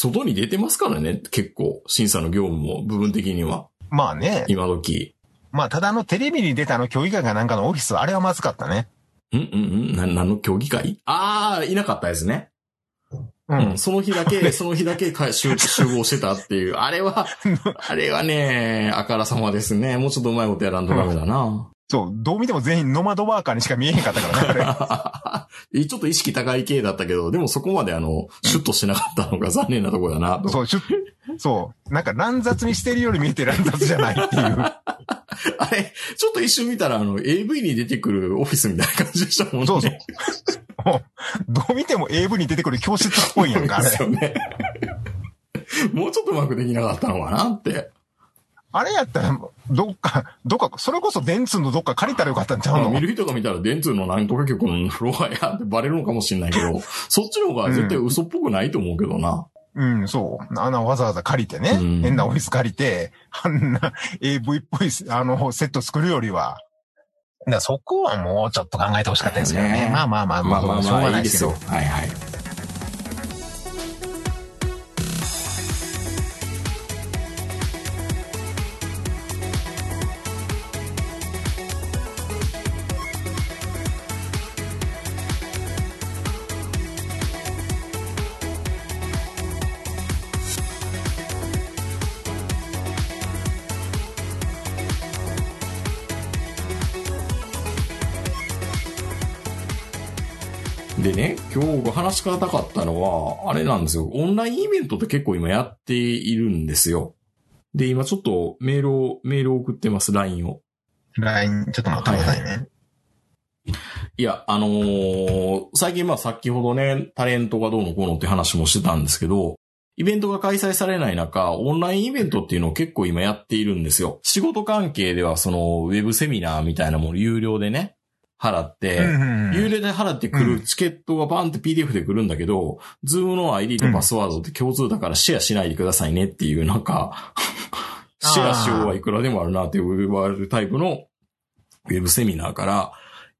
外に出てますからね、結構。審査の業務も、部分的には。まあね。今時。まあ、ただあの、テレビに出たあの、競技会かなんかのオフィス、あれはまずかったね。うんうんうんな、何の競技会？ああ、いなかったですね。ううん。。その日だけ、<laughs> その日だけか集集合してたっていう。あれは、<laughs> あれはね、あからさまですね。もうちょっとうまいことやらんとダメだな。そう、どう見ても全員ノマドワーカーにしか見えへんかったからね、<laughs> ちょっと意識高い系だったけど、でもそこまであの、シュッとしてなかったのが残念なところだな。そう、しゅそう。なんか乱雑にしてるように見えて乱雑じゃないっていう。<laughs> あれ、ちょっと一瞬見たらあの、AV に出てくるオフィスみたいな感じでしたもんね。そうそう。もうどう見ても AV に出てくる教室っぽいやんか、あれです。よね。<laughs> もうちょっとうまくできなかったのかなって。あれやったら、どっか、<laughs> どっか、それこそ電通のどっか借りたらよかったんちゃうの？まあ見る人が見たら電通の何とか局のフロアやってバレるのかもしれないけど、<laughs> そっちの方が絶対嘘っぽくないと思うけどな。うん、そう。あの、わざわざ借りてね、うん変なオフィス借りて、あんな AV っぽい、あの、セット作るよりは。だそこはもうちょっと考えてほしかったですよね。ねまあまあまあ、まあまあしょうまあ、がないいですすよいでよ。。はいはい。話し方かったのは、あれなんですよ。オンラインイベントって結構今やっているんですよ。で、今ちょっとメールを、メールを送ってます、LINE を。LINE、ちょっと待ってくださいね。いや、あのー最近まあ先ほどね、タレントがどうのこうのって話もしてたんですけど、イベントが開催されない中、オンラインイベントっていうのを結構今やっているんですよ。仕事関係ではその、ウェブセミナーみたいなもの有料でね、払って、うん有料で払ってくうるチケットがバンって PDF で来るんだけど、 Zoom の ID とパスワードって共通だからシェアしないでくださいねっていう、なんか、シェアしようはいくらでもあるなって言われるタイプのウェブセミナーから、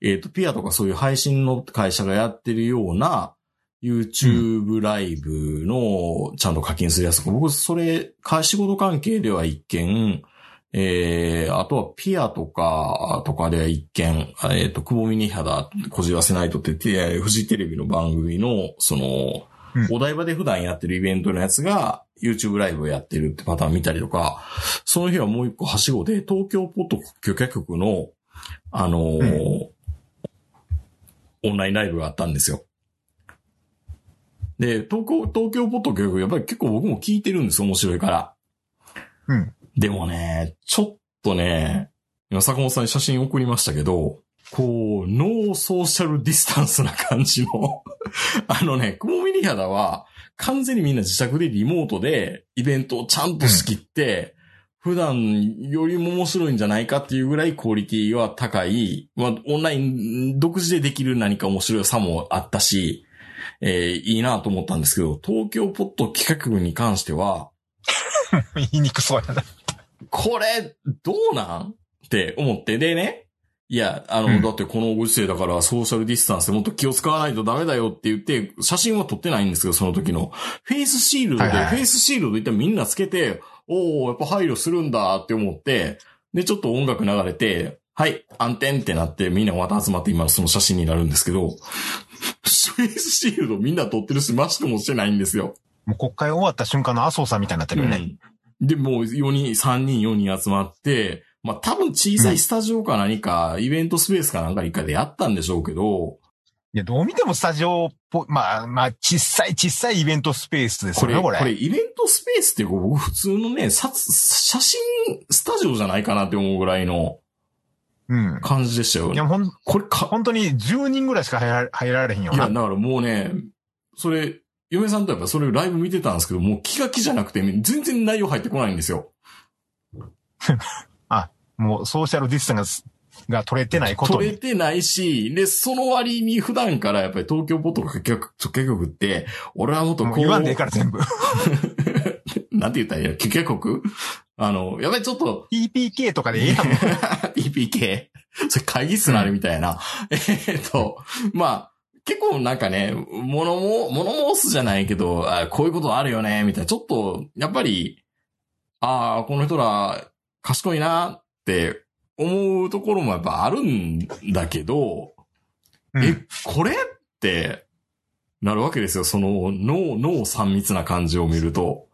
えっ、と、ぴあとかそういう配信の会社がやってるような YouTube ライブのちゃんと課金するやつとか、僕、それ、か仕事関係では一件、えー、あとはピアとか、とかでは一件、えっ、と、久保ミニ肌、こじらせないとって、てフジテレビの番組の、その、うんお台場で普段やってるイベントのやつが、YouTube ライブをやってるってパターン見たりとか、その日はもう一個はしごで、東京ポッド許可局の、あのーオンラインライブがあったんですよ。で、東京、東京ポッド許可局、やっぱり結構僕も聞いてるんですよ、面白いから。うん。でもね、ちょっとね、今坂本さんに写真送りましたけど、こう、ノーソーシャルディスタンスな感じの、<laughs> あのね、クモミニ肌は、完全にみんな自宅でリモートでイベントをちゃんと仕切って、普段よりも面白いんじゃないかっていうぐらいクオリティは高い。まあ、オンライン独自でできる何か面白さもあったし、えーいいなと思ったんですけど、東京ポッド企画部に関しては、<laughs> 言いにくそうやな。これ、どうなん？って思って。でね。いや、あの、うんだってこのご時世だからソーシャルディスタンスでもっと気を使わないとダメだよって言って、写真は撮ってないんですけど、その時の。フェイスシールドで、はいはいはいフェイスシールドで一旦みんなつけて、おおやっぱ配慮するんだって思って、で、ちょっと音楽流れて、はい、暗転ってなってみんなまた集まって今その写真になるんですけど、フェイスシールドみんな取ってるし、マスクもしてないんですよ。もう国会終わった瞬間の麻生さんみたいになってるよね。うん。で、もう4人、3人、4人集まって、まあ多分小さいスタジオか何か、イベントスペースかなんか一回でやったんでしょうけど、いや、どう見てもスタジオっぽい、まあ、まあ、小さい小さいイベントスペースですよね、これ。これイベントスペースって僕普通のね、さ写真スタジオじゃないかなって思うぐらいのうん。感じでしたよいや、ね。ほん、これか、本当に10人ぐらいしか入ら入られへんよいや、な。だからもうね、それ、嫁さんとやっぱそれライブ見てたんですけど、もう気が気じゃなくて、全然内容入ってこないんですよ。<laughs> もうソーシャルディスタンスが取れてないことに。取れてないし、で、その割に普段からやっぱり東京ポット許可局許可局って、俺はもっとこう、言わんでええから全部。<laughs> なんて言ったらいいの許可局？あの、やっぱりちょっと、TPK とかでええやん。<laughs> PPK? それ会議室なあれみたいな。えーっと、まあ、結構なんかね、物も、物申すじゃないけど、あこういうことあるよね、みたいな。ちょっと、やっぱり、ああ、この人ら、賢いなって思うところもやっぱあるんだけど、うんえ、これって、なるわけですよ。その、脳、脳三密な感じを見ると。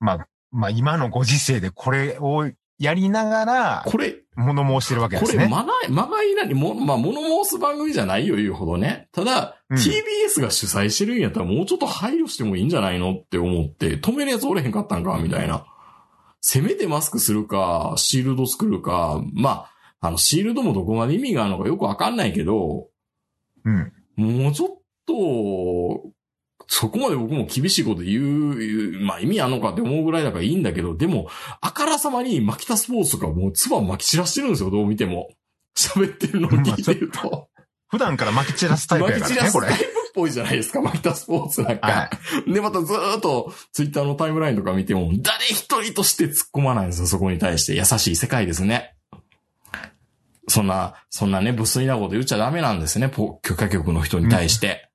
まあ、まあ今のご時世でこれをやりながら、これ、物申してるわけでこれ、すね。まがい、まがいなに、も、まあ、物申す番組じゃないよ、言うほどね。ただ、うん TBS が主催してるんやったらもうちょっと配慮してもいいんじゃないのって思って、止めるやつおれへんかったんか、みたいな。せめてマスクするか、シールド作るか、まあ、あの、シールドもどこまで意味があるのかよくわかんないけど、うん。もうちょっと、そこまで僕も厳しいこと言う、言うまあ意味あんのかって思うぐらいだからいいんだけど、でも、あからさまにマキタスポーツとかもう唾巻き散らしてるんですよ、どう見ても。<laughs> 喋ってるのを聞いてると。普段から巻き散らすタイプや巻きからね、これ散らすタイ。プっぽいじゃないですか、マキタスポーツなんか。はで、またずーっとツイッターのタイムラインとか見ても、誰一人として突っ込まないんですよ、そこに対して。優しい世界ですね。そんな、そんなね、無粋なこと言っちゃダメなんですね、ポ許可局の人に対して。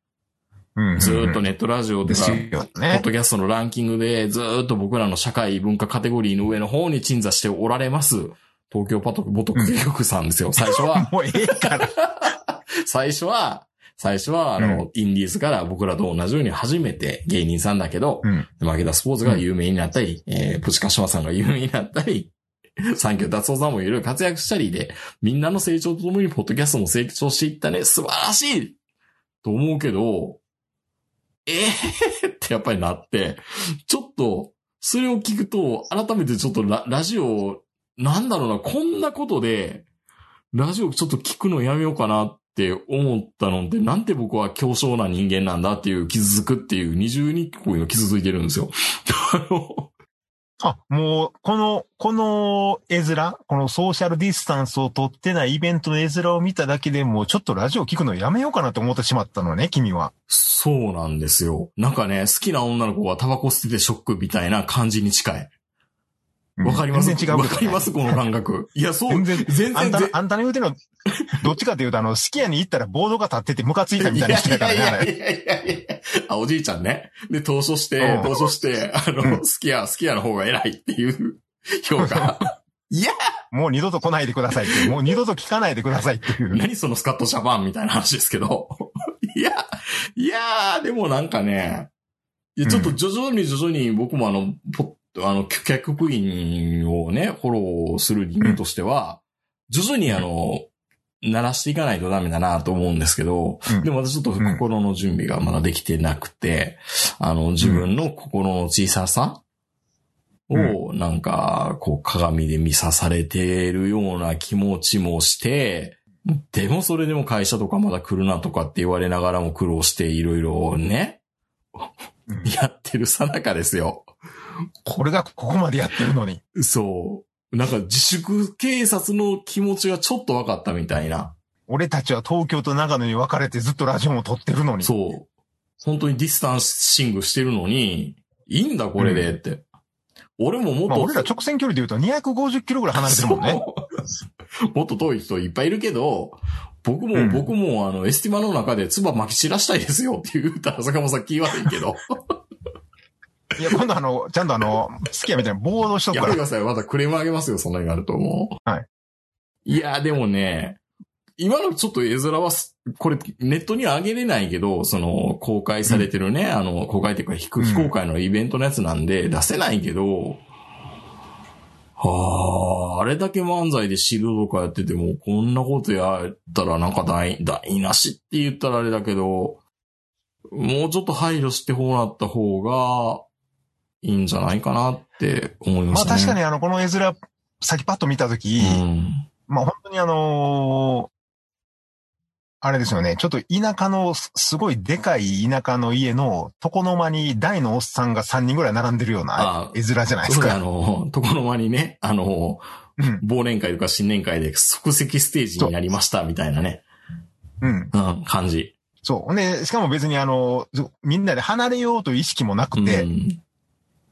うん。ずーっとね。ネットラジオとか、ですよポッね。ドキャストのランキングでずーっと僕らの社会文化カテゴリーの上の方に鎮座しておられます。東京パトボトク局さんですよ。最初は、<laughs> もうええから。<laughs> 最初は、最初は、あの、インディーズから僕らと同じように初めて芸人さんだけど、うん。マキダスポーツが有名になったり、えー、プチカシマさんが有名になったり、<laughs> 三居達夫さんもいろいろ活躍したりで、みんなの成長とともにポッドキャストも成長していったね、素晴らしいと思うけど、えーってやっぱりなって、ちょっと、それを聞くと、改めてちょっとララジオ、なんだろうな、こんなことで、ラジオちょっと聞くのやめようかなって思ったので、なんて僕は強小な人間なんだっていう傷つくっていう二重にこういうの傷ついてるんですよ。<laughs> あのあ、もう、この、この絵面、このソーシャルディスタンスを取ってないイベントの絵面を見ただけでもうちょっとラジオ聞くのやめようかなと思ってしまったのね、君は。そうなんですよ。なんかね、好きな女の子がタバコ捨ててショックみたいな感じに近い。わかります？全然違うわかります？この感覚。いや、そう。全然、全然、あんた、あんたの言うてんの、どっちかというと、あの、スキヤに行ったらボードが立っててムカついたみたいな人だからね、いやいやいやいやあ、おじいちゃんね。で、投書してう、ん投書して、あの、うん好きや、好きやの方が偉いっていう評価。いや、もう二度と来ないでくださいって、もう二度と聞かないでくださいっていう。何そのスカットジャパンみたいな話ですけど。いや、いやー、でもなんかね、いやちょっと徐々に徐々に僕もあの、ポあの、客員をね、フォローする人間としては、徐々にあの、鳴らしていかないとダメだなと思うんですけど、うんでも私ちょっと心の準備がまだできてなくて、あの、自分の心の小ささを、なんか、こう、鏡で見さされてるような気持ちもして、でもそれでも会社とかまだ来るなとかって言われながらも苦労していろいろね、うん <laughs> やってるさなかですよ。これがここまでやってるのに。そう。なんか自粛警察の気持ちがちょっと分かったみたいな。俺たちは東京と長野に分かれてずっとラジオも撮ってるのに。そう。本当にディスタンシングしてるのに、いいんだこれでって。俺ももっと、まあ俺ら直線距離で言うと250キロぐらい離れてるもんね。そうもっと遠い人いっぱいいるけど、僕も、うん僕もあの、エスティマの中で唾巻き散らしたいですよって言ったら坂本さん気悪いけど。いや、今度あの、ちゃんとあの、好きやみたいなボードしとくから。やめてください。またクレームあげますよ、そんなになると思う。はい。いや、でもね、今のちょっと絵面はす、これ、ネットには上げれないけど、その、公開されてるね、あの、公開っていうか、非非公開のイベントのやつなんで、出せないけど、はあ、あれだけ漫才でシールドとかやってても、こんなことやったらなんか台、台無しって言ったらあれだけど、もうちょっと配慮してこうなった方が、いいんじゃないかなって思いましたね。まあ確かにあの、この絵面、先パッと見たとき、うん。まあ本当にあのーあれですよね。ちょっと田舎の、すすごいでかい田舎の家の床の間に大のおっさんが3人ぐらい並んでるようなあ絵面じゃないですそうだ、あか。の、床の間にね、あの、うん。忘年会とか新年会で即席ステージになりましたみたいなね、うん。うん、感じ。そう。で、しかも別にあの、ずみんなで離れようという意識もなくて、うん、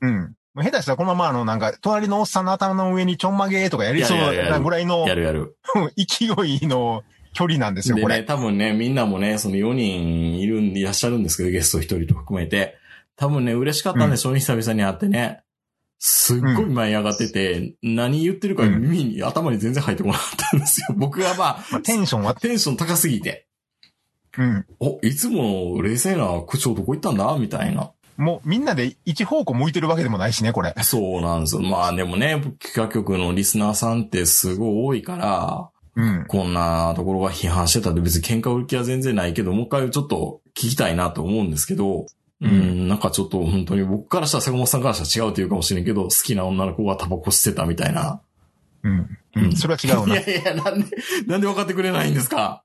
うん。下手したらこのままあの、なんか、隣のおっさんの頭の上にちょんまげとかやりそうなぐらいのやるやる。勢いの距離なんですよ、これ。多分ね、みんなもね、その4人いるんでいらっしゃるんですけど、ゲスト1人と含めて。多分ね、嬉しかったんでしょうね、久々に会ってね。すっごい舞い上がってて、何言ってるかうん耳に、頭に全然入ってこなかったんですよ。<laughs> 僕はまあ、まあ、テンションは、テンション高すぎて。うん。お、いつもの冷静な口調どこ行ったんだ？みたいな。もうみんなで一方向向いてるわけでもないしね、これ。そうなんですよ。まあでもね、企画局のリスナーさんってすごい多いから、うん。こんなところが批判してたって別に喧嘩売る気は全然ないけど、もう一回ちょっと聞きたいなと思うんですけど、ううんん、なんかちょっと本当に僕からしたら坂本さんからしたら違うというかもしれんけど、好きな女の子がタバコ吸ってたみたいな。うん。ううんん。それは違うな。いいやいや、なんで、なんで分かってくれないんですか？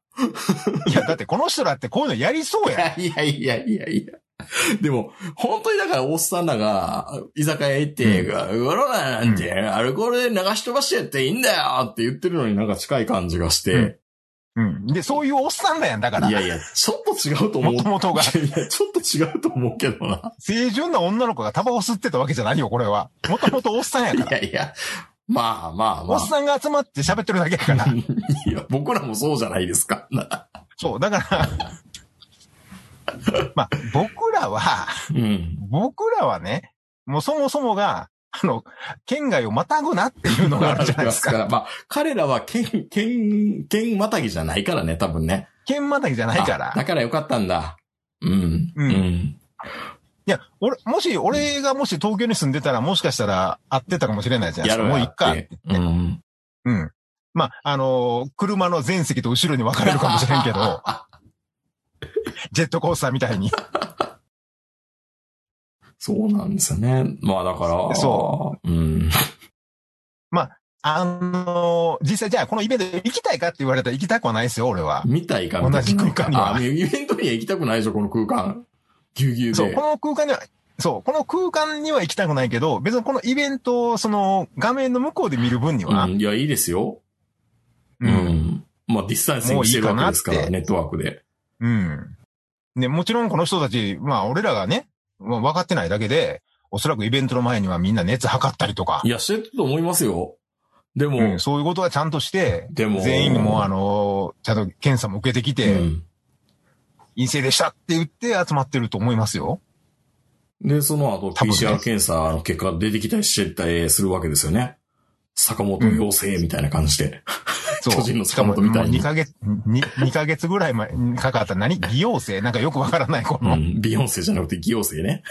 や、だってこの人だってこういうのやりそうや。いやいやいやいや。<laughs> でも、本当にだから、おっさんらが、居酒屋行って、うわろななんて、アルコールで流し飛ばしてやっていいんだよって言ってるのになんか近い感じがして、うん。で、そういうおっさんだやん、だから。いやいや、ちょっと違うと思う。元々がいやいや、ちょっと違うと思うけどな。清純な女の子がタバコ吸ってたわけじゃないよ、これは。もともとおっさんやいから。<laughs> やいや、まあまあまあ。おっさんが集まって喋ってるだけやから。<laughs> いや、僕らもそうじゃないですか。そう、だから、<laughs> まあ、僕らは、うん。僕らはね、もうそもそもが、あの、県外をまたぐなっていうのがあるじゃないですか。<laughs> まあ、彼らは県、県、県またぎじゃないからね、多分ね。県またぎじゃないからあ。だからよかったんだ。うん。うんうん。いや、俺、もし、俺がもし東京に住んでたら、もしかしたら会ってたかもしれないじゃないですか。もういっか。うん。うん。まあ、あのー車の前席と後ろに分かれるかもしれんけど、<laughs> <laughs> ジェットコースターみたいに。<laughs> そうなんですよね。まあだから。。そううん。あのー実際じゃあこのイベント行きたいかって言われたら行きたくはないですよ、俺は。見たいか同じ空間にはあ、イベントには行きたくないでしょ、この空間。ぎゅうぎゅうで。そう、この空間には、そう、この空間には行きたくないけど、別にこのイベントを、その、画面の向こうで見る分には、うん。いや、いいですよ。ううんん。まあ、ディスタンスにしてるわけですから、いいかネットワークで。うん。で、もちろんこの人たち、まあ俺らがね、まあ分かってないだけで、おそらくイベントの前にはみんな熱測ったりとかい、や、してると思いますよ。でも、うん、そういうことはちゃんとして、でも、全員にもうあの、ちゃんと検査も受けてきて、うん陰性でしたって言って集まってると思いますよ。で、その後、PCR 検査の結果が出てきたりしてたりするわけですよね。坂本陽性みたいな感じで。巨人のしかも坂本みたいに2ヶ月、2, 2ヶ月ぐらい前にかかった何？偽陽性なんかよくわからない、この、うん。ビヨンセじゃなくて偽陽性ね。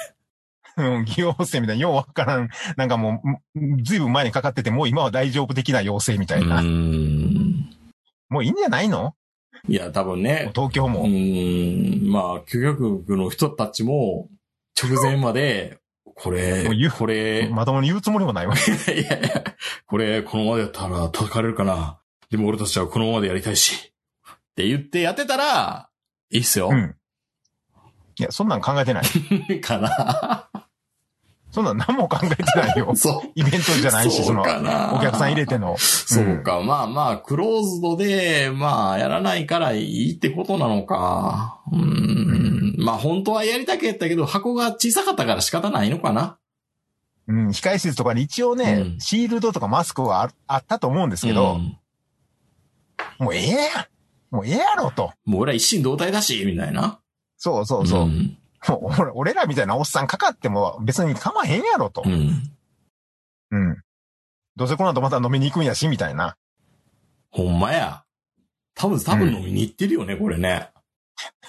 うん、偽陽性みたいな、ようわからん、なんかもう、ずいぶん前にかかってて、もう今は大丈夫的な陽性みたういな。ん。もういいんじゃないの？いや、多分ね。う東京も。ん。まあ、究極の人たちも、直前まで、これこれ、まともに言うつもりもないわ。<laughs> いやいや、これ、このままでやったら叩かれるかな。でも俺たちはこのままでやりたいし。って言ってやってたら、いいっすよ。うん。いや、そんなん考えてない。<laughs> かな。そんなん何も考えてないよ。<laughs> そう。イベントじゃないし、その。お客さん入れての。<laughs> そうか。まあまあ、クローズドで、まあ、やらないからいいってことなのか。うん。まあ、本当はやりたかったけど、箱が小さかったから仕方ないのかな。うん、控室とかに一応ね、うんシールドとかマスクはああったと思うんですけど、うんもうええやんもうええやろと。もう俺は一心同体だし、みたいな。そうそうそう。ん。もう俺俺らみたいなおっさんかかっても別に構わへんやろとう。ん。うん。どうせこの後また飲みに行くんやし、みたいな。ほんまや。多分、多分飲みに行ってるよね、これね。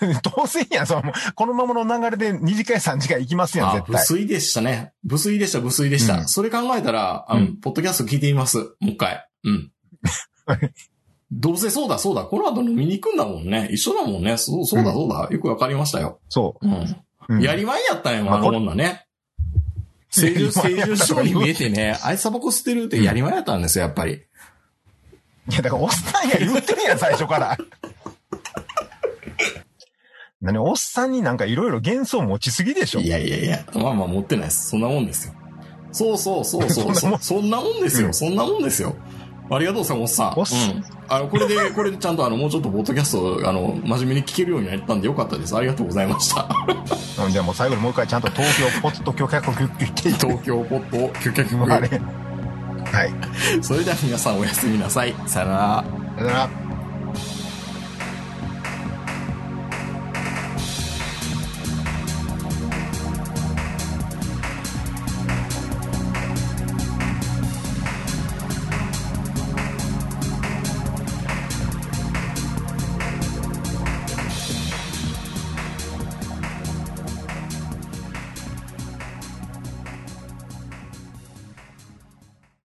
<laughs> 当然やん、その、このままの流れで2次会3次会行きますやん、あ、絶対。無粋でしたね。無粋でした、無粋でした。うんそれ考えたら、あの、うんポッドキャスト聞いてみます。もう一回。うん。<laughs> どうせそうだ、そうだ。この後飲みに行くんだもんね。一緒だもんね。そう、そうだ、うんそうだ。よくわかりましたよ。そうん。う。うんやりまんやったんやもん、あの女ね。成獣、成獣師匠に見えてね、あいつタバコ吸ってるってやりまんやったんですよ、やっぱり。いや、だからおっさんや言ってるやん、最初から。<laughs> 何、おっさんになんかいろいろ幻想持ちすぎでしょいやいやいや、まあまあ持ってないです。そんなもんですよ。そうそうそうそう。<laughs> そんなもんそそんなもんですよ。うんそんなもんですよ。ありがとう、さん。おっすうん。あの、これで、<laughs> これでちゃんとあの、もうちょっとポッドキャスト、あの、真面目に聞けるようになったんでよかったです。ありがとうございました。<laughs> うんじゃあもう最後にもう一回ちゃんと東京ポット許可局言っていい東京ポッド許可局。<laughs> あれ。はい。それでは皆さんおやすみなさい。さよなら。さよなら。